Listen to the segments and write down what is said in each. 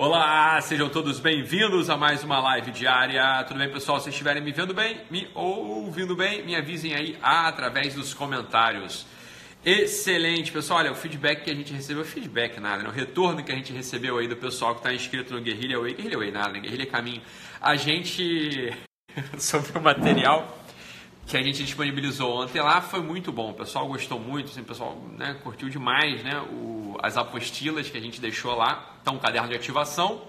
Olá, sejam todos bem-vindos a mais uma live diária. Tudo bem, pessoal? Se estiverem me vendo bem, me ouvindo bem, me avisem aí através dos comentários. Excelente, pessoal. Olha, o feedback que a gente recebeu, feedback nada, né? o retorno que a gente recebeu aí do pessoal que está inscrito no Guerrilha Way, Guerrilha Way nada, né? Guerrilha Caminho. A gente, sobre o material que a gente disponibilizou ontem lá, foi muito bom. O pessoal gostou muito, assim, o pessoal né, curtiu demais né, o, as apostilas que a gente deixou lá. Então, um caderno de ativação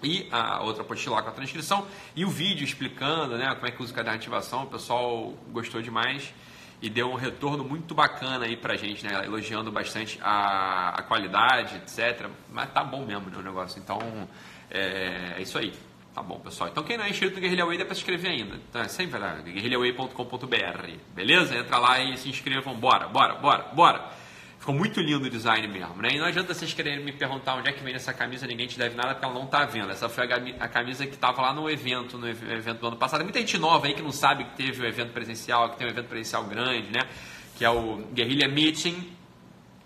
e a outra apostila com a transcrição e o vídeo explicando né, como é que usa o caderno de ativação. O pessoal gostou demais e deu um retorno muito bacana aí pra gente, né? Elogiando bastante a, a qualidade, etc. Mas tá bom mesmo né, o negócio. Então, é, é isso aí. Tá bom, pessoal. Então quem não é inscrito no Guerrilha Way dá para se inscrever ainda. Então é sempre lá, guerrilhaway.com.br. Beleza? Entra lá e se inscrevam. Bora, bora, bora, bora. Ficou muito lindo o design mesmo, né? E não adianta vocês quererem me perguntar onde é que vem essa camisa, ninguém te deve nada porque ela não tá vendo. Essa foi a camisa que tava lá no evento, no evento do ano passado. Muita gente nova aí que não sabe que teve o um evento presencial, que tem um evento presencial grande, né? Que é o Guerrilha Meeting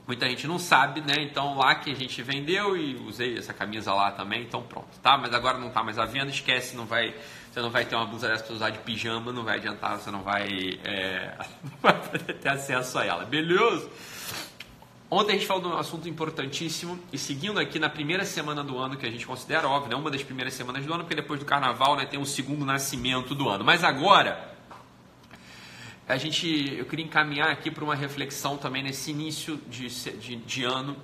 Muita gente não sabe, né? Então lá que a gente vendeu e usei essa camisa lá também, então pronto, tá? Mas agora não tá mais à venda, esquece, não vai, você não vai ter uma blusa dessa para usar de pijama, não vai adiantar, você não vai, é, ter acesso a ela, beleza? Ontem a gente falou de um assunto importantíssimo e seguindo aqui na primeira semana do ano que a gente considera óbvio, né? Uma das primeiras semanas do ano, porque depois do carnaval, né, tem um segundo nascimento do ano. Mas agora a gente, eu queria encaminhar aqui para uma reflexão também nesse início de, de, de ano.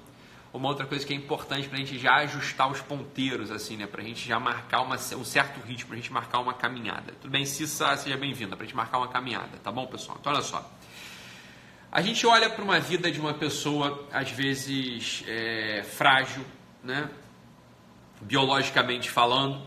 Uma outra coisa que é importante para a gente já ajustar os ponteiros, assim, né? Para a gente já marcar uma, um certo ritmo, para a gente marcar uma caminhada. Tudo bem, Cissa, seja bem-vinda, para a gente marcar uma caminhada, tá bom, pessoal? Então, olha só. A gente olha para uma vida de uma pessoa, às vezes, é, frágil, né? Biologicamente falando,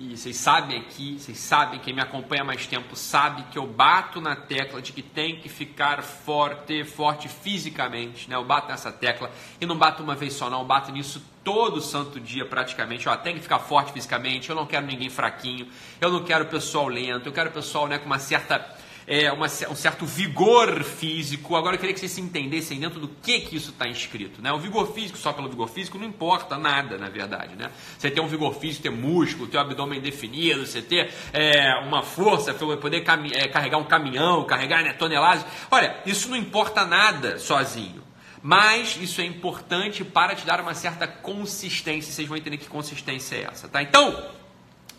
e vocês sabem aqui, vocês sabem, quem me acompanha há mais tempo sabe que eu bato na tecla de que tem que ficar forte, forte fisicamente, né? Eu bato nessa tecla e não bato uma vez só não, eu bato nisso todo santo dia praticamente, ó, tem que ficar forte fisicamente, eu não quero ninguém fraquinho, eu não quero pessoal lento, eu quero pessoal né, com uma certa é, uma, um certo vigor físico. Agora eu queria que vocês se entendessem dentro do que, que isso está inscrito. Né? O vigor físico, só pelo vigor físico, não importa nada, na verdade. Né? Você ter um vigor físico, ter músculo, ter o abdômen definido, você ter é, uma força para poder é, carregar um caminhão, carregar né, toneladas. Olha, isso não importa nada sozinho. Mas isso é importante para te dar uma certa consistência. Vocês vão entender que consistência é essa, tá? Então,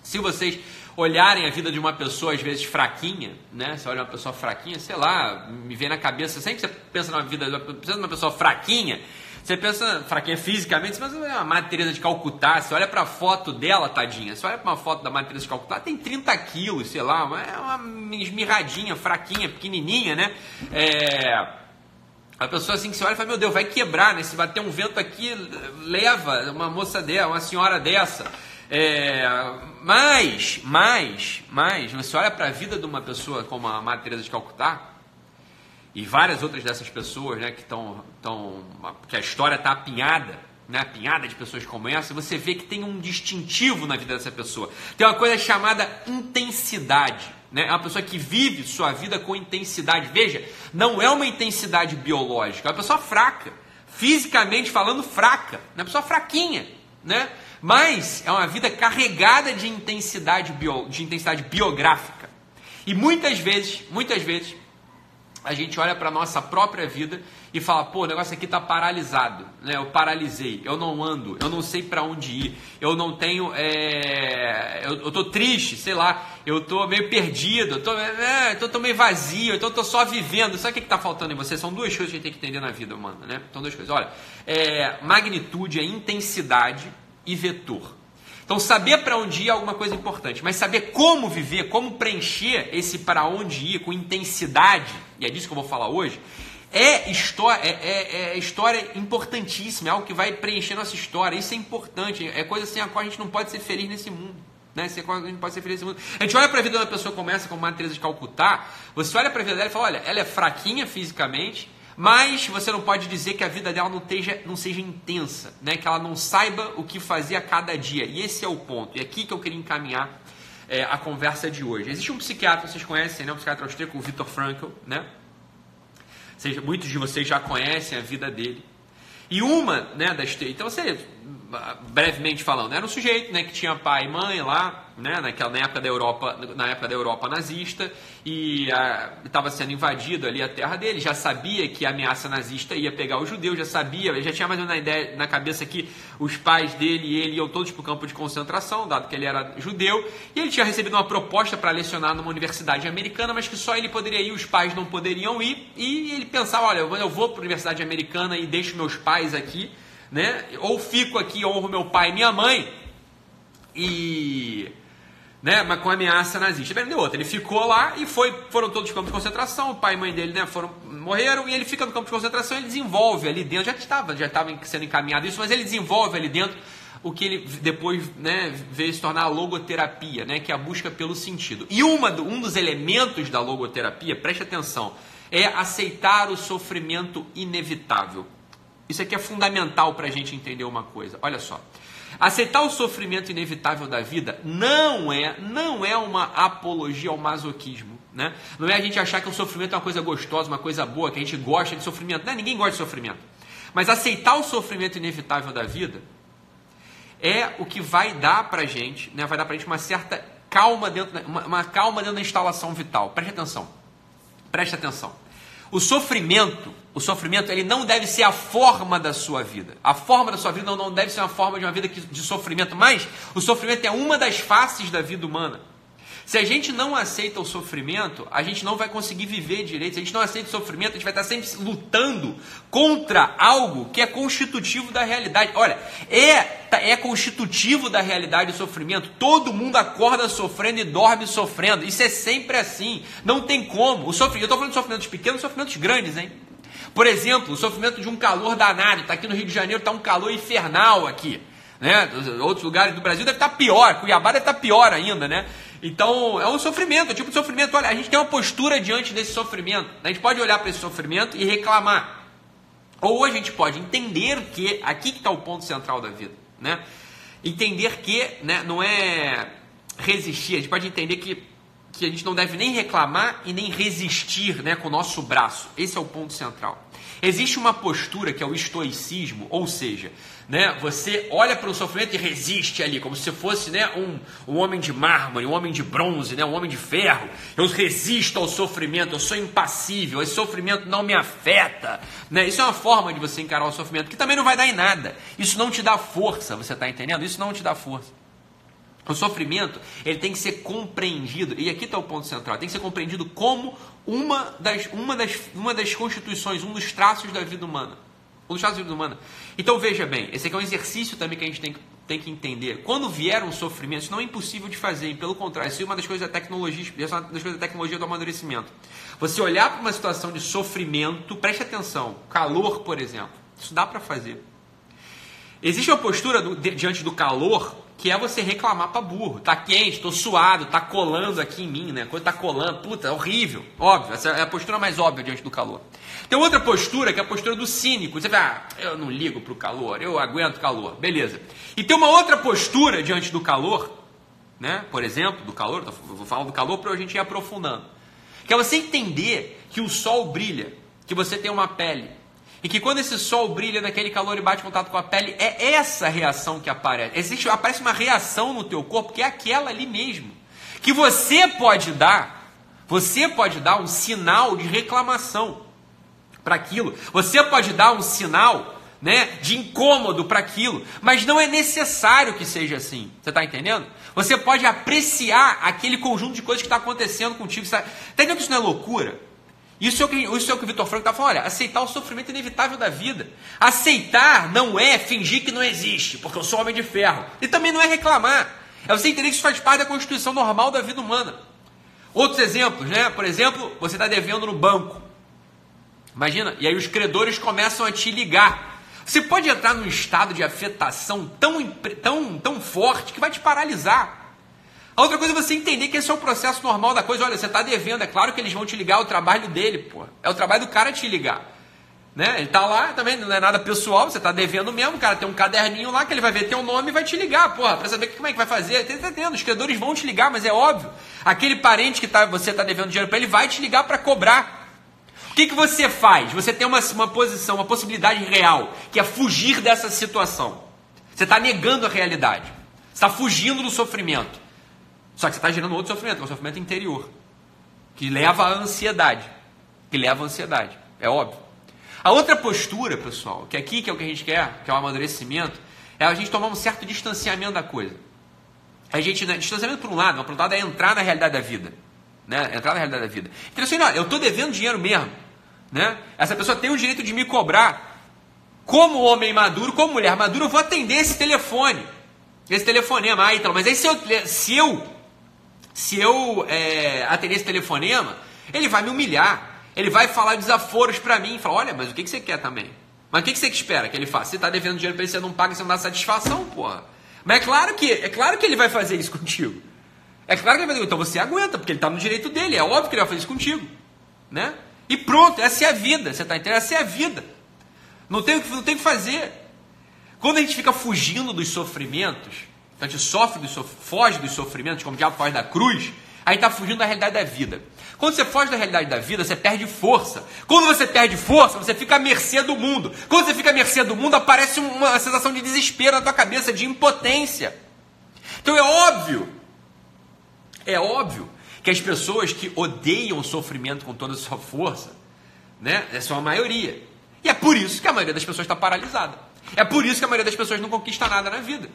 se vocês olharem a vida de uma pessoa, às vezes, fraquinha, né? Você olha uma pessoa fraquinha, sei lá, me vem na cabeça, sempre que você pensa na vida de uma pessoa fraquinha, você pensa, fraquinha fisicamente, você pensa uma Madre Teresa de Calcutá, você olha para a foto dela, tadinha, você olha para uma foto da Teresa de Calcutá, tem 30 quilos, sei lá, é uma esmirradinha, fraquinha, pequenininha, né? É... A pessoa assim que você olha e fala, meu Deus, vai quebrar, né? Se bater um vento aqui, leva uma moça dessa, uma senhora dessa. É, mas, mas, mas, você olha para a vida de uma pessoa como a Madre Teresa de Calcutá e várias outras dessas pessoas, né, que estão, tão, que a história está apinhada, né, apinhada de pessoas como essa, você vê que tem um distintivo na vida dessa pessoa. Tem uma coisa chamada intensidade. Né? É uma pessoa que vive sua vida com intensidade. Veja, não é uma intensidade biológica, é uma pessoa fraca. Fisicamente falando, fraca. É uma pessoa fraquinha. Né? Mas é uma vida carregada de intensidade, bio, de intensidade biográfica. E muitas vezes, muitas vezes, a gente olha para a nossa própria vida e fala, pô, o negócio aqui está paralisado, né? eu paralisei, eu não ando, eu não sei para onde ir, eu não tenho, é... eu, eu tô triste, sei lá, eu tô meio perdido, eu tô, é, eu tô meio vazio, então eu tô só vivendo. Sabe o que está faltando em você? São duas coisas que a gente tem que entender na vida humana, né? São duas coisas. Olha, é, magnitude, é intensidade e vetor. Então, saber para onde ir é alguma coisa importante, mas saber como viver, como preencher esse para onde ir com intensidade, e é disso que eu vou falar hoje, é história, é, é, é, história importantíssima, é algo que vai preencher nossa história. Isso é importante, é coisa sem a qual a gente não pode ser feliz nesse mundo. Né? Sem a qual a gente pode ser feliz nesse mundo. A gente olha para a vida de uma pessoa como essa, como a Teresa de Calcutá, você olha para a vida dela e fala: olha, ela é fraquinha fisicamente, mas você não pode dizer que a vida dela não, não seja intensa, né? que ela não saiba o que fazer a cada dia. E esse é o ponto. E é aqui que eu queria encaminhar é, a conversa de hoje. Existe um psiquiatra, vocês conhecem, né? um psiquiatra austríaco, o Viktor Frankl. Né? Seja, muitos de vocês já conhecem a vida dele. E uma né, das. Então você brevemente falando, era um sujeito né, que tinha pai e mãe lá, né, naquela, na, época da Europa, na época da Europa nazista, e estava sendo invadido ali a terra dele, já sabia que a ameaça nazista ia pegar os judeus, já sabia, já tinha mais ou menos ideia, na cabeça que os pais dele e ele iam todos para o campo de concentração, dado que ele era judeu, e ele tinha recebido uma proposta para lecionar numa universidade americana, mas que só ele poderia ir, os pais não poderiam ir, e ele pensava, olha, eu vou para a universidade americana e deixo meus pais aqui, né? Ou fico aqui, honro meu pai e minha mãe, e. Né, mas com ameaça nazista. Bem, deu outra. Ele ficou lá e foi, foram todos campos de concentração. O pai e mãe dele né, foram, morreram e ele fica no campo de concentração. Ele desenvolve ali dentro, já estava, já estava sendo encaminhado isso, mas ele desenvolve ali dentro o que ele depois né, veio se tornar a logoterapia, né, que é a busca pelo sentido. E uma, um dos elementos da logoterapia, preste atenção, é aceitar o sofrimento inevitável. Isso aqui é fundamental para a gente entender uma coisa. Olha só. Aceitar o sofrimento inevitável da vida não é, não é uma apologia ao masoquismo. Né? Não é a gente achar que o sofrimento é uma coisa gostosa, uma coisa boa, que a gente gosta de sofrimento. Não, ninguém gosta de sofrimento. Mas aceitar o sofrimento inevitável da vida é o que vai dar para a gente, né? vai dar para a gente uma certa calma dentro, uma, uma calma dentro da instalação vital. Preste atenção. Preste atenção. O sofrimento, o sofrimento, ele não deve ser a forma da sua vida. A forma da sua vida não deve ser uma forma de uma vida de sofrimento, mas o sofrimento é uma das faces da vida humana. Se a gente não aceita o sofrimento, a gente não vai conseguir viver direito. Se a gente não aceita o sofrimento, a gente vai estar sempre lutando contra algo que é constitutivo da realidade. Olha, é, tá, é constitutivo da realidade o sofrimento. Todo mundo acorda sofrendo e dorme sofrendo. Isso é sempre assim. Não tem como. O sofrimento, eu estou falando de sofrimentos pequenos, sofrimentos grandes, hein? Por exemplo, o sofrimento de um calor danado. Está aqui no Rio de Janeiro, está um calor infernal aqui. Né? Outros lugares do Brasil deve estar tá pior. Cuiabá deve estar tá pior ainda, né? Então, é um sofrimento, é um tipo de sofrimento. Olha, a gente tem uma postura diante desse sofrimento. A gente pode olhar para esse sofrimento e reclamar. Ou a gente pode entender que, aqui que está o ponto central da vida, né? Entender que né, não é resistir, a gente pode entender que, que a gente não deve nem reclamar e nem resistir né, com o nosso braço. Esse é o ponto central. Existe uma postura que é o estoicismo, ou seja, né? Você olha para o sofrimento e resiste ali, como se fosse né, um, um homem de mármore, um homem de bronze, né, um homem de ferro. Eu resisto ao sofrimento, eu sou impassível, esse sofrimento não me afeta. Né? Isso é uma forma de você encarar o sofrimento, que também não vai dar em nada. Isso não te dá força, você está entendendo? Isso não te dá força. O sofrimento ele tem que ser compreendido, e aqui está o ponto central, tem que ser compreendido como uma das, uma, das, uma das constituições, um dos traços da vida humana ou dos Estados Unidos humana. Então veja bem, esse aqui é um exercício também que a gente tem, tem que entender. Quando vier um sofrimento, isso não é impossível de fazer, pelo contrário, isso é uma das coisas da tecnologia, é uma das coisas da tecnologia do amadurecimento. Você olhar para uma situação de sofrimento, preste atenção, calor, por exemplo, isso dá para fazer. Existe uma postura do, diante do calor que é você reclamar para burro. Tá quente, tô suado, tá colando aqui em mim, né? Coisa tá colando, puta, é horrível. Óbvio, essa é a postura mais óbvia diante do calor. Tem outra postura que é a postura do cínico. Você vai, ah, eu não ligo pro calor, eu aguento calor, beleza. E tem uma outra postura diante do calor, né? Por exemplo, do calor, vou falar do calor para a gente ir aprofundando. Que é você entender que o sol brilha, que você tem uma pele, e que quando esse sol brilha naquele calor e bate contato com a pele, é essa reação que aparece. Existe, aparece uma reação no teu corpo que é aquela ali mesmo. Que você pode dar, você pode dar um sinal de reclamação para aquilo. Você pode dar um sinal né, de incômodo para aquilo, mas não é necessário que seja assim. Você está entendendo? Você pode apreciar aquele conjunto de coisas que está acontecendo contigo. Está tá entendendo que isso não é loucura? Isso é o que, é o, que Vitor Franco está falando. Olha, aceitar o sofrimento inevitável da vida. Aceitar não é fingir que não existe, porque eu sou homem de ferro. E também não é reclamar. É você entender que isso faz parte da constituição normal da vida humana. Outros exemplos, né? Por exemplo, você está devendo no banco. Imagina, e aí os credores começam a te ligar. Você pode entrar num estado de afetação tão, tão, tão forte que vai te paralisar. A outra coisa é você entender que esse é o processo normal da coisa. Olha, você está devendo, é claro que eles vão te ligar, é o trabalho dele, pô. É o trabalho do cara te ligar. Né? Ele está lá também, não é nada pessoal, você está devendo mesmo, cara tem um caderninho lá que ele vai ver teu nome e vai te ligar, porra, para saber como é que vai fazer. Tá entendendo? Os credores vão te ligar, mas é óbvio. Aquele parente que tá, você está devendo dinheiro para ele vai te ligar para cobrar. O que, que você faz? Você tem uma, uma posição, uma possibilidade real, que é fugir dessa situação. Você está negando a realidade. Você está fugindo do sofrimento. Só que você está gerando outro sofrimento, que é o sofrimento interior. Que leva à ansiedade. Que leva à ansiedade. É óbvio. A outra postura, pessoal, que aqui que é o que a gente quer, que é o amadurecimento, é a gente tomar um certo distanciamento da coisa. A gente, né, distanciamento por um lado, por outro lado é entrar na realidade da vida. Né? Entrar na realidade da vida. Então assim, não, eu estou devendo dinheiro mesmo. Né? Essa pessoa tem o direito de me cobrar. Como homem maduro, como mulher madura, eu vou atender esse telefone. Esse telefonema. Ah, mas aí se eu, se eu, se eu é, atender esse telefonema, ele vai me humilhar. Ele vai falar desaforos para mim. Falar, olha, mas o que, que você quer também? Mas o que, que você espera que ele faça? Você está devendo dinheiro para ele, você não paga, você não dá satisfação, porra. Mas é claro que, é claro que ele vai fazer isso contigo. É claro que ele vai fazer Então você aguenta, porque ele está no direito dele. É óbvio que ele vai fazer isso contigo. Né? E pronto, essa é a vida. Você está entendendo? Essa é a vida. Não tem, não tem o que fazer. Quando a gente fica fugindo dos sofrimentos, a gente sofre dos, foge dos sofrimentos, como o diabo foge da cruz, aí está fugindo da realidade da vida. Quando você foge da realidade da vida, você perde força. Quando você perde força, você fica à mercê do mundo. Quando você fica à mercê do mundo, aparece uma sensação de desespero na tua cabeça, de impotência. Então é óbvio, é óbvio que as pessoas que odeiam o sofrimento com toda a sua força, né, são a maioria. E é por isso que a maioria das pessoas está paralisada. É por isso que a maioria das pessoas não conquista nada na vida.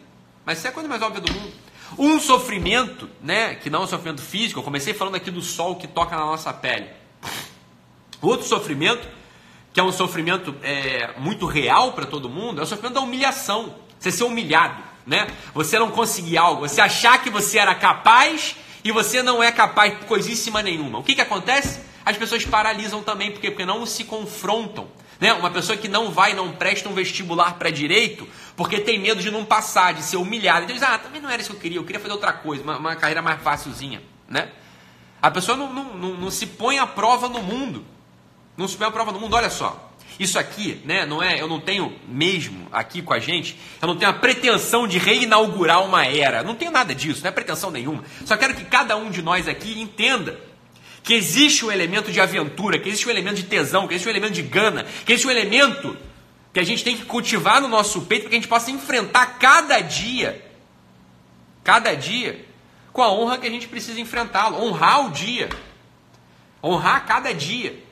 Mas isso é a coisa mais óbvia do mundo. Um sofrimento, né, que não é um sofrimento físico, eu comecei falando aqui do sol que toca na nossa pele. Outro sofrimento, que é um sofrimento é, muito real para todo mundo, é o sofrimento da humilhação. Você ser humilhado, né? Você não conseguir algo, você achar que você era capaz e você não é capaz de coisíssima nenhuma. O que, que acontece? As pessoas paralisam também, porque, porque não se confrontam. Né? Uma pessoa que não vai, não presta um vestibular para direito, porque tem medo de não passar, de ser humilhado. Então diz, ah, também não era isso que eu queria, eu queria fazer outra coisa, uma, uma carreira mais facilzinha. Né? A pessoa não, não, não, não, se põe à prova no mundo. Não se põe à prova no mundo. Olha só, isso aqui, né, não é, eu não tenho mesmo aqui com a gente, eu não tenho a pretensão de reinaugurar uma era. Não tenho nada disso, não é pretensão nenhuma. Só quero que cada um de nós aqui entenda que existe um elemento de aventura, que existe um elemento de tesão, que existe um elemento de gana, que existe um elemento que a gente tem que cultivar no nosso peito para que a gente possa enfrentar cada dia, cada dia, com a honra que a gente precisa enfrentá-lo, honrar o dia, honrar cada dia.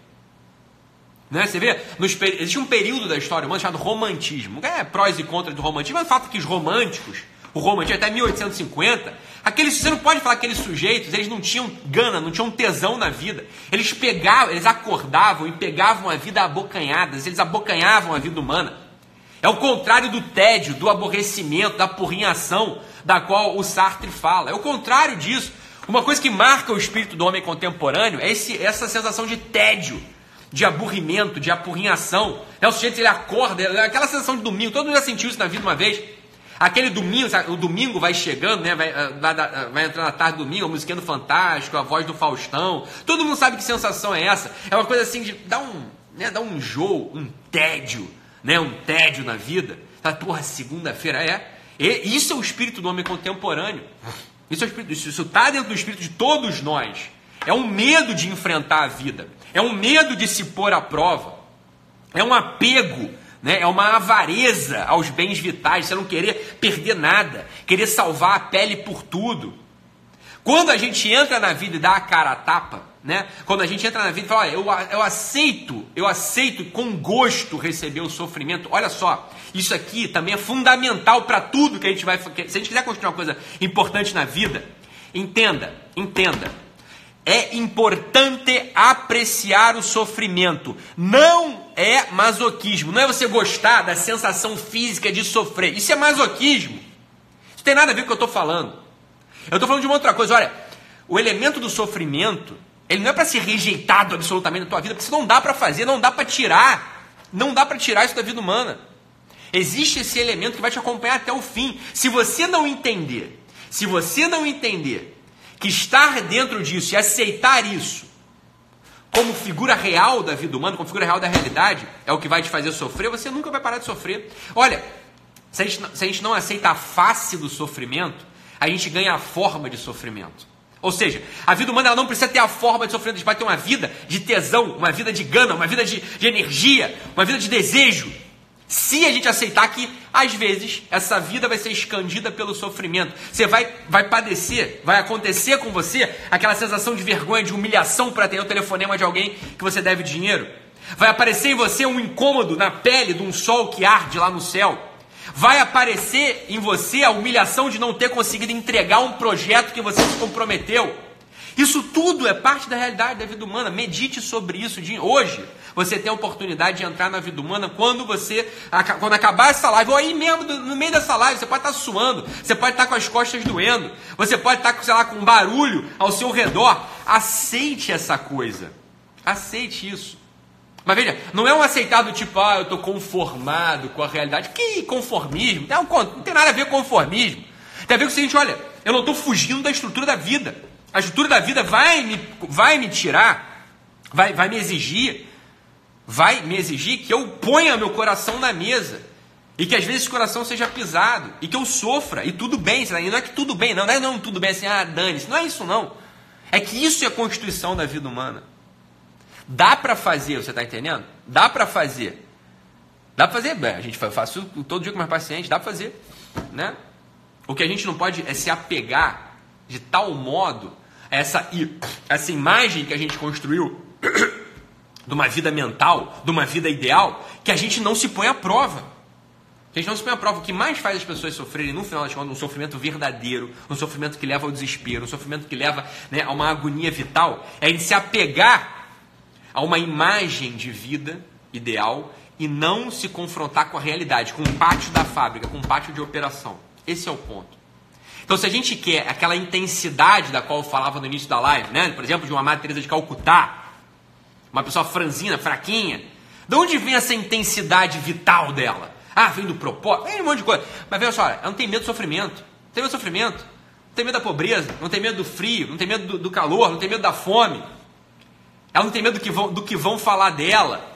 Né? Você vê, nos, existe um período da história humana chamado romantismo. É prós e contras do romantismo, mas o fato é que os românticos, o romantismo até 1850, Aqueles, você não pode falar que aqueles sujeitos, eles não tinham gana, não tinham tesão na vida. Eles pegavam, eles acordavam e pegavam a vida abocanhadas, eles abocanhavam a vida humana. É o contrário do tédio, do aborrecimento, da porrinhação da qual o Sartre fala. É o contrário disso. Uma coisa que marca o espírito do homem contemporâneo é esse, essa sensação de tédio, de aburrimento, de apurrinhação. É o sujeito ele acorda, é aquela sensação de domingo, todo mundo já sentiu isso na vida uma vez. Aquele domingo, o domingo vai chegando, né? Vai, ah, vai, ah, vai entrar na tarde do domingo, a musiquinha do Fantástico, a voz do Faustão. Todo mundo sabe que sensação é essa. É uma coisa assim de dar um, né, um jogo, um tédio, né? Um tédio na vida. Tá, porra, segunda-feira é. E, isso é o espírito do homem contemporâneo. Isso é o espírito, isso está dentro do espírito de todos nós. É um medo de enfrentar a vida. É um medo de se pôr à prova. É um apego né? É uma avareza aos bens vitais, você não querer perder nada, querer salvar a pele por tudo. Quando a gente entra na vida e dá a cara a tapa, né? Quando a gente entra na vida e fala, eu, eu aceito, eu aceito com gosto receber o sofrimento. Olha só, isso aqui também é fundamental para tudo que a gente vai. Se a gente quiser construir uma coisa importante na vida, entenda, entenda. É importante apreciar o sofrimento. Não é masoquismo. Não é você gostar da sensação física de sofrer. Isso é masoquismo. Isso tem nada a ver com o que eu estou falando. Eu estou falando de uma outra coisa. Olha, o elemento do sofrimento, ele não é para ser rejeitado absolutamente da tua vida, porque isso não dá para fazer, não dá para tirar. Não dá para tirar isso da vida humana. Existe esse elemento que vai te acompanhar até o fim. Se você não entender, se você não entender que estar dentro disso e aceitar isso como figura real da vida humana, como figura real da realidade, é o que vai te fazer sofrer, você nunca vai parar de sofrer. Olha, se a gente, se a gente não aceita a face do sofrimento, a gente ganha a forma de sofrimento. Ou seja, a vida humana ela não precisa ter a forma de sofrimento, a gente vai ter uma vida de tesão, uma vida de gana, uma vida de, de energia, uma vida de desejo. Se a gente aceitar que, às vezes, essa vida vai ser escandida pelo sofrimento, você vai, vai padecer, vai acontecer com você aquela sensação de vergonha, de humilhação para ter o telefonema de alguém que você deve dinheiro. Vai aparecer em você um incômodo na pele de um sol que arde lá no céu. Vai aparecer em você a humilhação de não ter conseguido entregar um projeto que você se comprometeu. Isso tudo é parte da realidade da vida humana. Medite sobre isso de hoje. Você tem a oportunidade de entrar na vida humana quando você, quando acabar essa live, ou aí mesmo no meio dessa live, você pode estar suando, você pode estar com as costas doendo, você pode estar, sei lá, com um barulho ao seu redor. Aceite essa coisa. Aceite isso. Mas veja, não é um aceitar do tipo, ah, eu estou conformado com a realidade. Que conformismo? Não, não tem nada a ver com conformismo. Tem a ver com o seguinte, olha, eu não estou fugindo da estrutura da vida. A estrutura da vida vai me, vai me tirar, vai, vai me exigir, vai me exigir que eu ponha meu coração na mesa. E que às vezes o coração seja pisado. E que eu sofra. E tudo bem. Não é que tudo bem, não. Não é não, tudo bem assim, ah, dane-se. Não é isso não. É que isso é a constituição da vida humana. Dá para fazer, você está entendendo? Dá para fazer. Dá para fazer, a gente faz isso todo dia com meus pacientes, dá para fazer, né? O que a gente não pode é se apegar de tal modo a essa, essa imagem que a gente construiu de uma vida mental, de uma vida ideal, que a gente não se põe à prova. A gente não se põe à prova. O que mais faz as pessoas sofrerem, no final das contas, um sofrimento verdadeiro, um sofrimento que leva ao desespero, um sofrimento que leva né, a uma agonia vital, é a gente se apegar a uma imagem de vida ideal e não se confrontar com a realidade, com o pátio da fábrica, com o pátio de operação. Esse é o ponto. Então, se a gente quer aquela intensidade da qual eu falava no início da live, né? por exemplo, de uma Madre Teresa de Calcutá, uma pessoa franzina, fraquinha, de onde vem essa intensidade vital dela? Ah, vem do propósito, vem um monte de coisa. Mas veja só, ela não tem medo do sofrimento, não tem medo do sofrimento, não tem medo da pobreza, não tem medo do frio, não tem medo do, do calor, não tem medo da fome. Ela não tem medo do que vão, do que vão falar dela.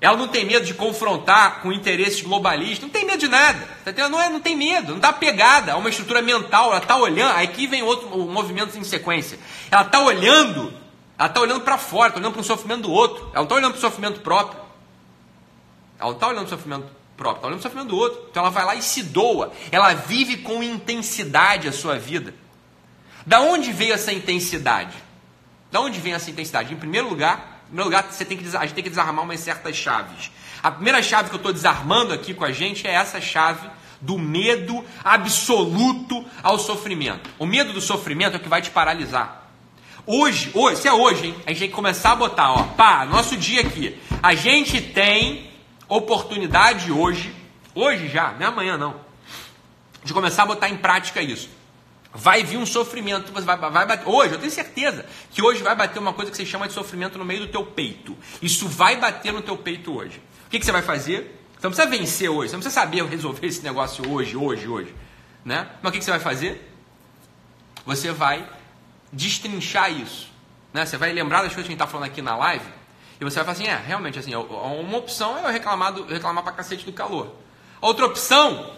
Ela não tem medo de confrontar com interesses globalistas. Não tem medo de nada. Não, é, não tem medo. Não está pegada a uma estrutura mental. Ela está olhando. Aqui vem outro movimento em sequência. Ela está olhando. Ela está olhando para fora. Está olhando para o sofrimento do outro. Ela não está olhando para o sofrimento próprio. Ela não está olhando para o sofrimento próprio. Está olhando para o sofrimento do outro. Então ela vai lá e se doa. Ela vive com intensidade a sua vida. Da onde veio essa intensidade? Da onde vem essa intensidade? Em primeiro lugar, em primeiro lugar você tem que, a gente tem que desarmar umas certas chaves. A primeira chave que eu estou desarmando aqui com a gente é essa chave do medo absoluto ao sofrimento. O medo do sofrimento é o que vai te paralisar. Hoje, hoje, se é hoje, hein? A gente tem que começar a botar, ó, pá, nosso dia aqui. A gente tem oportunidade hoje, hoje já, não é amanhã não, de começar a botar em prática isso vai vir um sofrimento, vai, vai bater, hoje, eu tenho certeza que hoje vai bater uma coisa que você chama de sofrimento no meio do teu peito. Isso vai bater no teu peito hoje. O que, que você vai fazer? Você não precisa vencer hoje, você não precisa saber resolver esse negócio hoje, hoje, hoje. Né? Mas o que, que você vai fazer? Você vai destrinchar isso. Né? Você vai lembrar das coisas que a gente está falando aqui na live e você vai falar assim, é, realmente, assim, uma opção é eu reclamar, do, reclamar pra cacete do calor. Outra opção,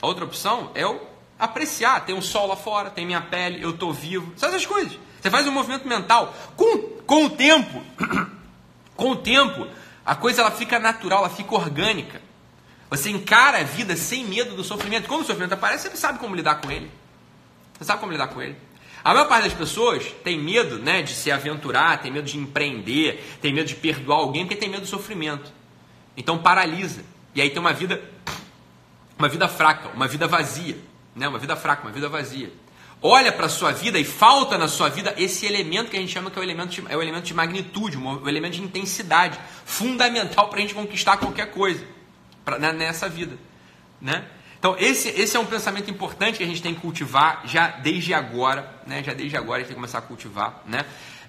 outra opção é eu apreciar. Tem um sol lá fora, tem minha pele, eu estou vivo. São essas coisas. Você faz um movimento mental. Com, com o tempo, com o tempo, a coisa ela fica natural, ela fica orgânica. Você encara a vida sem medo do sofrimento. Quando o sofrimento aparece, você sabe como lidar com ele. Você sabe como lidar com ele. A maior parte das pessoas tem medo né, de se aventurar, tem medo de empreender, tem medo de perdoar alguém, porque tem medo do sofrimento. Então paralisa. E aí tem uma vida, uma vida fraca, uma vida vazia né? uma vida fraca, uma vida vazia. Olha para a sua vida e falta na sua vida esse elemento que a gente chama que é o elemento de, é o elemento de magnitude, o elemento de intensidade, fundamental para a gente conquistar qualquer coisa pra, né, nessa vida. Né? Então, esse, esse é um pensamento importante que a gente tem que cultivar já desde agora, né? já desde agora a gente tem que começar a cultivar. Né?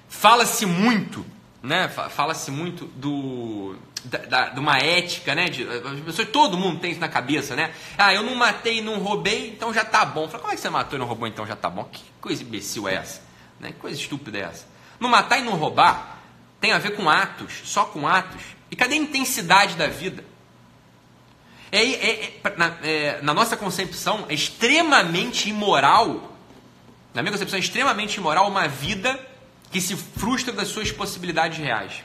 Fala-se muito né? Fala-se muito do, da, da, de uma ética, né? De, as todo mundo tem isso na cabeça, né? Ah, eu não matei, não roubei, então já tá bom. Fala, como é que você matou e não roubou, então já tá bom? Que coisa imbecil é essa? Né? Que coisa estúpida é essa? Não matar e não roubar tem a ver com atos, só com atos. E cadê a intensidade da vida? É, é, é, na, é, na nossa concepção, é extremamente imoral, na minha concepção, é extremamente imoral uma vida que se frustra das suas possibilidades reais.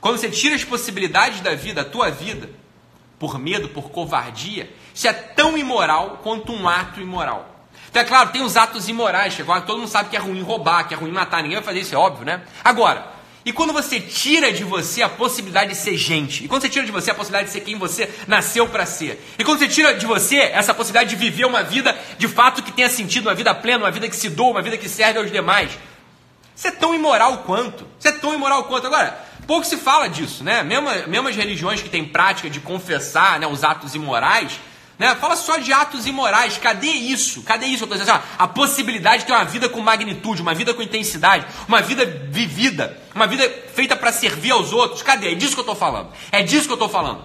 quando você tira as possibilidades da vida, a tua vida, por medo, por covardia, isso é tão imoral quanto um ato imoral. Então, é claro, tem os atos imorais, que agora todo mundo sabe que é ruim roubar, que é ruim matar, ninguém vai fazer isso, é óbvio, né? Agora, e quando você tira de você a possibilidade de ser gente, e quando você tira de você a possibilidade de ser quem você nasceu para ser, e quando você tira de você essa possibilidade de viver uma vida de fato que tenha sentido, uma vida plena, uma vida que se doa, uma vida que serve aos demais, isso é tão imoral quanto. Isso é tão imoral quanto. Agora, pouco se fala disso, né? Mesmo, mesmo as religiões que têm prática de confessar né, os atos imorais, né? Fala só de atos imorais. Cadê isso? Cadê isso? Eu tô assim, a possibilidade de ter uma vida com magnitude, uma vida com intensidade, uma vida vivida, uma vida feita para servir aos outros. Cadê? É disso que eu estou falando. É disso que eu estou falando.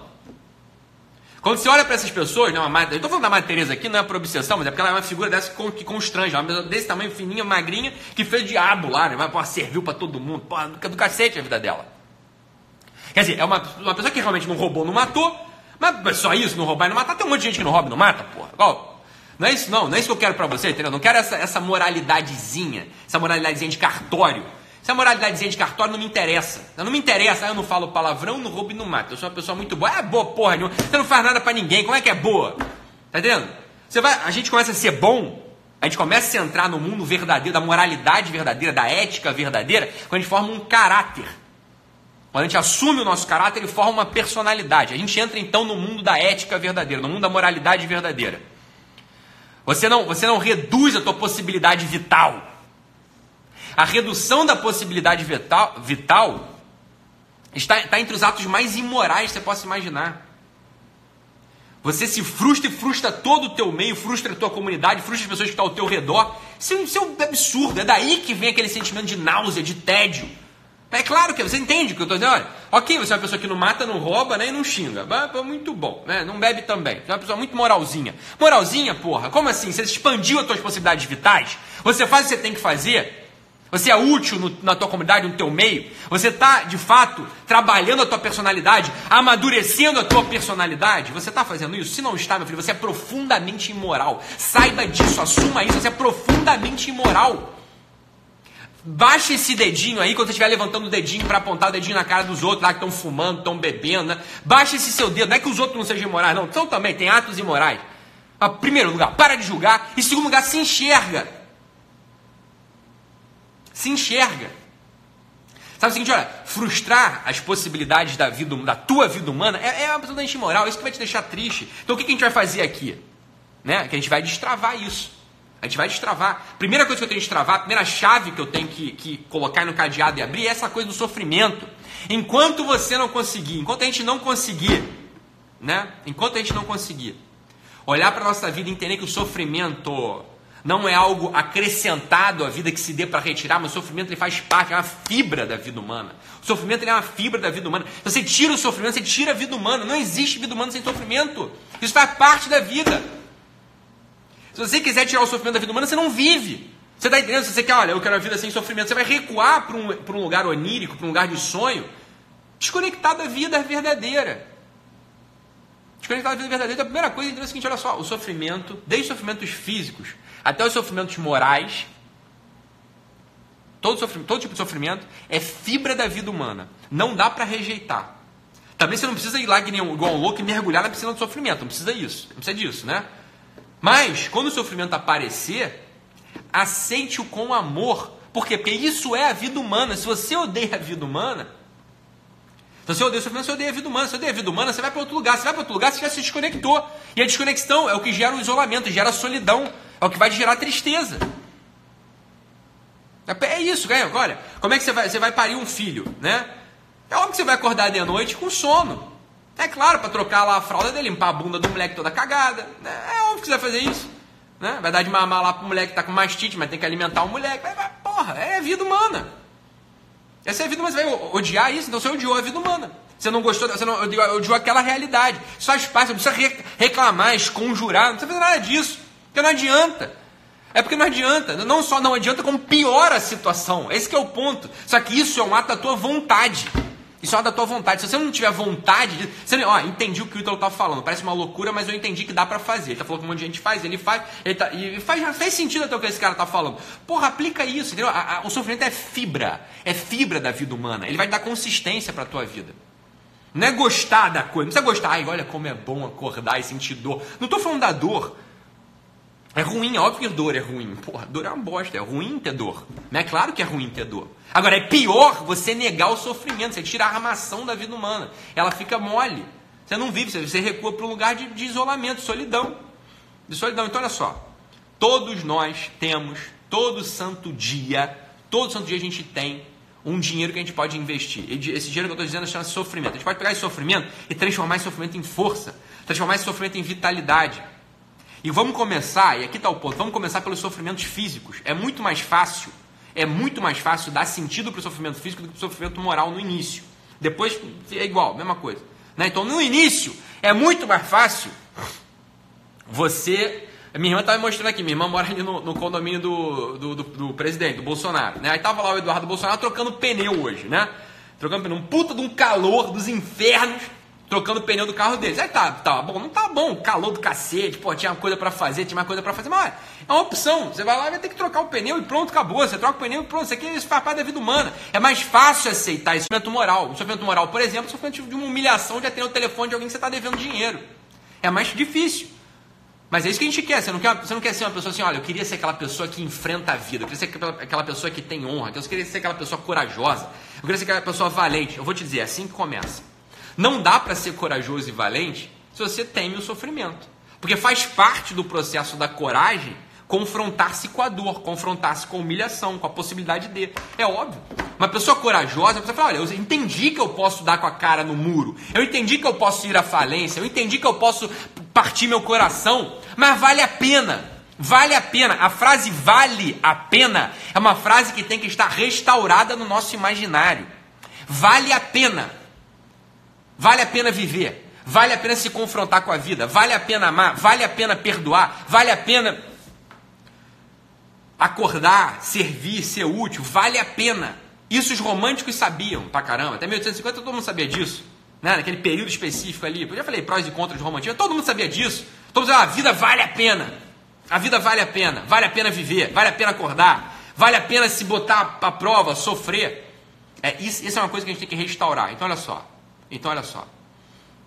Quando você olha para essas pessoas, né, uma, eu estou falando da Madre Teresa aqui, não é por obsessão, mas é porque ela é uma figura dessa que, constrange, uma pessoa desse tamanho, fininha, magrinha, que fez diabo lá, né, pô, serviu para todo mundo, pô, do cacete a vida dela. Quer dizer, é uma, uma pessoa que realmente não roubou, não matou, mas só isso, não roubar e não matar? Tem um monte de gente que não rouba e não mata, porra. Igual, não é isso não, não é isso que eu quero para você, entendeu? Não quero essa, essa moralidadezinha, essa moralidadezinha de cartório. Essa moralidadezinha de cartório não me interessa. Não me interessa, eu não falo palavrão, não roubo e não mato. Eu sou uma pessoa muito boa. É boa porra nenhuma. Você não faz nada para ninguém, como é que é boa? Tá entendendo? Você vai, a gente começa a ser bom, a gente começa a entrar no mundo verdadeiro, da moralidade verdadeira, da ética verdadeira, quando a gente forma um caráter. Quando a gente assume o nosso caráter, ele forma uma personalidade. A gente entra então no mundo da ética verdadeira, no mundo da moralidade verdadeira. Você não, você não reduz a tua possibilidade vital. A redução da possibilidade vital, vital está, está entre os atos mais imorais que você possa imaginar. Você se frustra e frustra todo o teu meio, frustra a tua comunidade, frustra as pessoas que estão ao teu redor. Isso, isso é um absurdo. É daí que vem aquele sentimento de náusea, de tédio. É claro que você entende o que eu estou dizendo. Olha, ok, você é uma pessoa que não mata, não rouba, né, e não xinga. Muito bom, né? Não bebe também. Você é uma pessoa muito moralzinha. Moralzinha, porra, como assim? Você expandiu as suas possibilidades vitais? Você faz o que você tem que fazer? Você é útil no, na tua comunidade, no teu meio? Você está, de fato, trabalhando a tua personalidade, amadurecendo a tua personalidade? Você está fazendo isso? Se não está, meu filho, você é profundamente imoral. Saiba disso, assuma isso, você é profundamente imoral. Baixa esse dedinho aí, quando você estiver levantando o dedinho para apontar o dedinho na cara dos outros lá que estão fumando, estão bebendo, né? Baixa esse seu dedo. Não é que os outros não sejam imorais, não. Então também tem atos imorais. Mas, primeiro lugar, para de julgar. E segundo lugar, se enxerga. Se enxerga. Sabe o seguinte, olha, frustrar as possibilidades da vida, da tua vida humana é, é absolutamente imoral, isso que vai te deixar triste. Então o que, que a gente vai fazer aqui? Né? Que a gente vai destravar isso. A gente vai destravar. Primeira coisa que eu tenho que destravar, a primeira chave que eu tenho que, que colocar no cadeado e abrir é essa coisa do sofrimento. Enquanto você não conseguir, enquanto a gente não conseguir, né? Enquanto a gente não conseguir olhar para a nossa vida e entender que o sofrimento não é algo acrescentado à vida que se dê para retirar, mas o sofrimento ele faz parte, é uma fibra da vida humana. O sofrimento é uma fibra da vida humana. Então, você tira o sofrimento, você tira a vida humana. Não existe vida humana sem sofrimento. Isso faz parte da vida. Se você quiser tirar o sofrimento da vida humana, você não vive. Você está entendendo? Se você quer, olha, eu quero a vida sem sofrimento, você vai recuar para um, um lugar onírico, para um lugar de sonho, desconectado da vida verdadeira. Desconectado da vida verdadeira. Então, a primeira coisa é o seguinte: olha só, o sofrimento, desde os sofrimentos físicos até os sofrimentos morais, todo, sofrimento, todo tipo de sofrimento é fibra da vida humana. Não dá para rejeitar. Também você não precisa ir lá igual um louco e mergulhar na piscina do sofrimento. Não precisa disso. Não precisa disso, né? Mas, quando o sofrimento aparecer, aceite-o com amor. Por quê? Porque isso é a vida humana. Se você odeia a vida humana, se você odeia o sofrimento, você odeia a vida humana. Se você odeia a vida humana, você vai para outro lugar. Você vai para outro lugar, você já se desconectou. E a desconexão é o que gera o isolamento, gera a solidão. É o que vai gerar tristeza. É isso, ganha. Olha, como é que você vai, você vai parir um filho, né? É óbvio que você vai acordar de noite com sono. É claro, para trocar lá a fralda dele, limpar a bunda do moleque toda cagada. Né? É óbvio que você vai fazer isso. Né? Vai dar de mamar lá pro moleque que tá com mastite, mas tem que alimentar o moleque. Vai, vai, porra, é vida humana. Essa é a vida humana. Você vai odiar isso, então você odiou a vida humana. Você não gostou, você não odiou aquela realidade. Parte, você não precisa reclamar, esconjurar, não precisa fazer nada disso. Porque não adianta. É porque não adianta. Não só não adianta, como piora a situação. Esse é o ponto. Só que isso é um ato da tua vontade. Isso é da tua vontade. Se você não tiver vontade de. Você, ó, entendi o que o Ítalo tá falando. Parece uma loucura, mas eu entendi que dá para fazer. Ele tá falando que um monte de gente faz, ele faz. Ele tá, e faz, sentido até o que esse cara tá falando. Porra, aplica isso, entendeu? A, a, o sofrimento é fibra. É fibra da vida humana. Ele vai dar consistência pra tua vida. Não é gostar da coisa. Não precisa gostar. Ai, olha como é bom acordar e sentir dor. Não tô falando da dor. É ruim, óbvio que dor é ruim. Porra, dor é uma bosta, é ruim ter dor. É claro que é ruim ter dor. Agora, é pior você negar o sofrimento, você tira a armação da vida humana. Ela fica mole. Você não vive, você recua para um lugar de, de isolamento, solidão. De solidão. Então, olha só. Todos nós temos, todo santo dia, todo santo dia a gente tem um dinheiro que a gente pode investir. Esse dinheiro que eu estou dizendo chama-se sofrimento. A gente pode pegar esse sofrimento e transformar esse sofrimento em força, transformar esse sofrimento em vitalidade. E vamos começar, e aqui está o ponto, vamos começar pelos sofrimentos físicos. É muito mais fácil, é muito mais fácil dar sentido para o sofrimento físico do que para o sofrimento moral no início. Depois é igual, mesma coisa. Né? Então no início é muito mais fácil você. Minha irmã estava me mostrando aqui, minha irmã mora ali no, no condomínio do, do, do, do, presidente, do Bolsonaro. Né? Aí tava lá o Eduardo Bolsonaro trocando pneu hoje, né? Trocando pneu, um puta de um calor dos infernos trocando o pneu do carro deles. Aí tá, tá bom, não tá bom, calor do cacete, pô, tinha uma coisa para fazer, tinha uma coisa para fazer, mas é uma opção. Você vai lá e vai ter que trocar o pneu e pronto, acabou. Você troca o pneu e pronto. Isso aqui parte da vida humana. É mais fácil aceitar esse sofrimento moral. O sofrimento moral, por exemplo, é sofrimento de uma humilhação de atender o telefone de alguém que você está devendo dinheiro. É mais difícil. Mas é isso que a gente quer. Você não quer, você não quer ser uma pessoa assim, olha, eu queria ser aquela pessoa que enfrenta a vida, eu queria ser aquela, aquela pessoa que tem honra, eu queria ser aquela pessoa corajosa, eu queria ser aquela pessoa valente. Eu vou te dizer, é assim que começa. Não dá para ser corajoso e valente se você teme o sofrimento. Porque faz parte do processo da coragem confrontar-se com a dor, confrontar-se com a humilhação, com a possibilidade de. É óbvio. Uma pessoa corajosa, você fala, olha, eu entendi que eu posso dar com a cara no muro, eu entendi que eu posso ir à falência, eu entendi que eu posso partir meu coração, mas vale a pena. Vale a pena. A frase vale a pena é uma frase que tem que estar restaurada no nosso imaginário. Vale a pena. Vale a pena viver. Vale a pena se confrontar com a vida. Vale a pena amar. Vale a pena perdoar. Vale a pena acordar, servir, ser útil. Vale a pena. Isso os românticos sabiam pra caramba. Até 1850 todo mundo sabia disso. Né? Naquele período específico ali. Eu já falei prós e contras de romantismo. Todo mundo sabia disso. Todo mundo dizia, ah, a vida vale a pena. A vida vale a pena. Vale a pena viver. Vale a pena acordar. Vale a pena se botar à prova, sofrer. É, isso, isso é uma coisa que a gente tem que restaurar. Então, olha só. Então, olha só.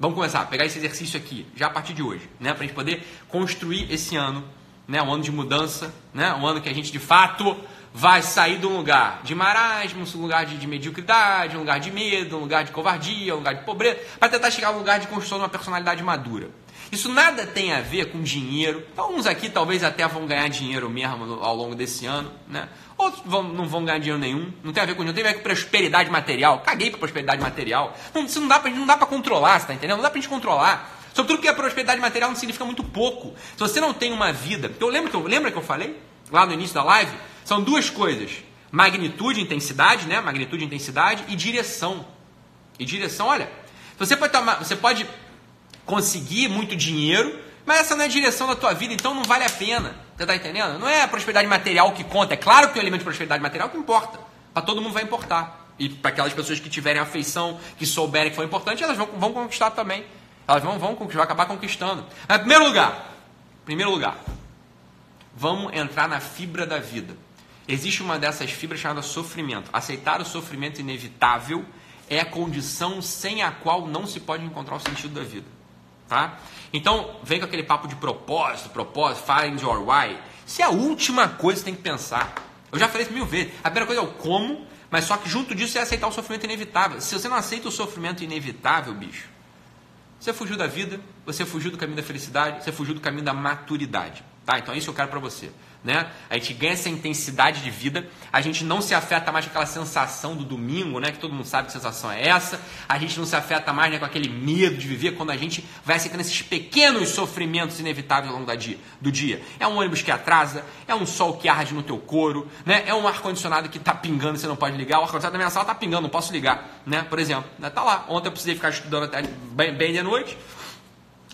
Vamos começar a pegar esse exercício aqui, já a partir de hoje, né? Para a gente poder construir esse ano, né? Um ano de mudança, né? Um ano que a gente de fato vai sair de um lugar de marasmo, um lugar de, de mediocridade, um lugar de medo, um lugar de covardia, um lugar de pobreza, para tentar chegar a um lugar de construção de uma personalidade madura. Isso nada tem a ver com dinheiro. Então, uns aqui talvez até vão ganhar dinheiro mesmo ao longo desse ano, né? Outros vão, não vão ganhar dinheiro nenhum. Não tem a ver com dinheiro, tem a ver com prosperidade material. Caguei para prosperidade material. Não, isso não dá para não dá para controlar, você tá entendendo? Não dá para gente controlar. Sobretudo que a prosperidade material não significa muito pouco. Se você não tem uma vida, eu lembro que eu lembra que eu falei lá no início da live, são duas coisas: magnitude, intensidade, né? Magnitude, intensidade e direção. E direção, olha, você pode tomar, você pode conseguir muito dinheiro, mas essa não é a direção da tua vida, então não vale a pena. Você está entendendo? Não é a prosperidade material que conta. É claro que o elemento de prosperidade material que importa. Para todo mundo vai importar. E para aquelas pessoas que tiverem afeição, que souberem que foi importante, elas vão, vão conquistar também. Elas vão, vão, vão acabar conquistando. Mas, primeiro lugar, primeiro lugar, vamos entrar na fibra da vida. Existe uma dessas fibras chamada sofrimento. Aceitar o sofrimento inevitável é a condição sem a qual não se pode encontrar o sentido da vida. Tá? Então, vem com aquele papo de propósito, propósito, find your why. Isso é a última coisa que você tem que pensar. Eu já falei isso mil vezes. A primeira coisa é o como, mas só que junto disso é aceitar o sofrimento inevitável. Se você não aceita o sofrimento inevitável, bicho, você fugiu da vida, você fugiu do caminho da felicidade, você fugiu do caminho da maturidade. Tá? Então é isso que eu quero para você né? A gente ganha essa intensidade de vida, a gente não se afeta mais com aquela sensação do domingo, né? Que todo mundo sabe que sensação é essa. A gente não se afeta mais né, com aquele medo de viver quando a gente vai aceitando esses pequenos sofrimentos inevitáveis ao longo do dia. É um ônibus que atrasa, é um sol que arde no teu couro, né? É um ar-condicionado que tá pingando e você não pode ligar. O ar-condicionado da minha sala tá pingando, não posso ligar, né? Por exemplo, né? tá lá. Ontem eu precisei ficar estudando até bem, bem de noite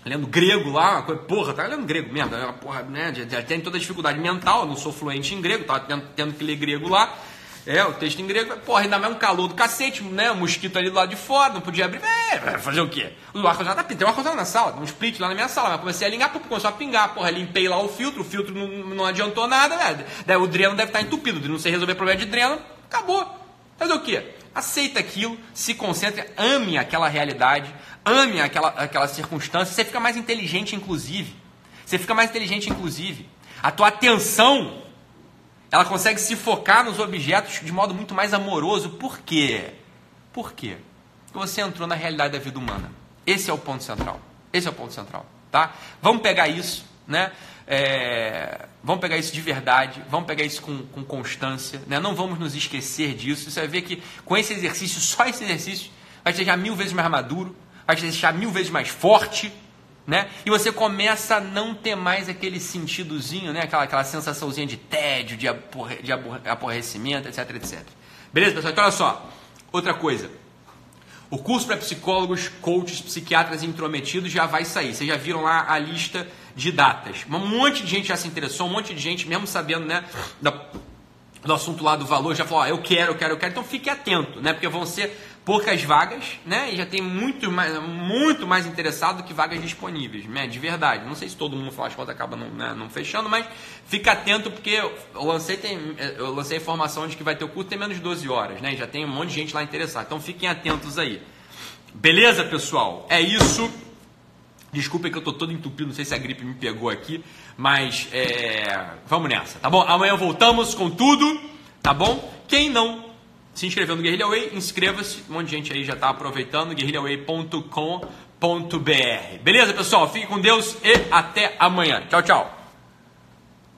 lendo grego lá, porra, tá lendo grego mesmo, porra, né, já, tem toda a dificuldade mental, não sou fluente em grego, tava tendo, tendo que ler grego lá, É, o texto em grego, porra, ainda mais um calor do cacete, né? O mosquito ali do lado de fora, não podia abrir. É, vai fazer o quê? O ar-condicionado tá tem um ar-condicionado na sala, um split lá na minha sala, mas comecei a ligar, começou a pingar, porra, limpei lá o filtro, o filtro não, não adiantou nada, né? O dreno deve estar entupido, não sei resolver problema de dreno, acabou. Fazer o quê? Aceita aquilo, se concentre, ame aquela realidade, ame aquela, aquela circunstância, você fica mais inteligente, inclusive. Você fica mais inteligente, inclusive. A tua atenção ela consegue se focar nos objetos de modo muito mais amoroso. Por quê? Por quê? Porque você entrou na realidade da vida humana. Esse é o ponto central. Esse é o ponto central, tá? Vamos pegar isso, né? É, vamos pegar isso de verdade, vamos pegar isso com, com constância, né? não vamos nos esquecer disso. Você vai ver que com esse exercício, só esse exercício, vai te deixar mil vezes mais maduro, vai te deixar mil vezes mais forte, né? E você começa a não ter mais aquele sentidozinho, né? aquela, aquela sensaçãozinha de tédio, de, aborre, de aborrecimento, etc, etc. Beleza, pessoal? Então, olha só. Outra coisa. O curso para psicólogos, coaches, psiquiatras intrometidos já vai sair. Vocês já viram lá a lista de datas. Um monte de gente já se interessou, um monte de gente, mesmo sabendo né, da, do assunto lá do valor, já falou, ó, eu quero, eu quero, eu quero. Então fique atento, né? Porque vão ser poucas vagas, né? E já tem muito mais, muito mais interessado do que vagas disponíveis, né? De verdade. Não sei se todo mundo fala as contas acaba não, né, não fechando, mas fica atento porque eu lancei, tem, eu lancei a informação de que vai ter o curso tem menos de 12 horas, né? E já tem um monte de gente lá interessada. Então fiquem atentos aí. Beleza, pessoal? É isso. Desculpa que eu tô todo entupido, não sei se a gripe me pegou aqui, mas é... vamos nessa, tá bom? Amanhã voltamos com tudo, tá bom? Quem não se inscreveu no Guerrilla Way, inscreva-se. Um monte de gente aí já está aproveitando. guerrillaway.com.br. Beleza, pessoal? Fique com Deus e até amanhã. Tchau, tchau.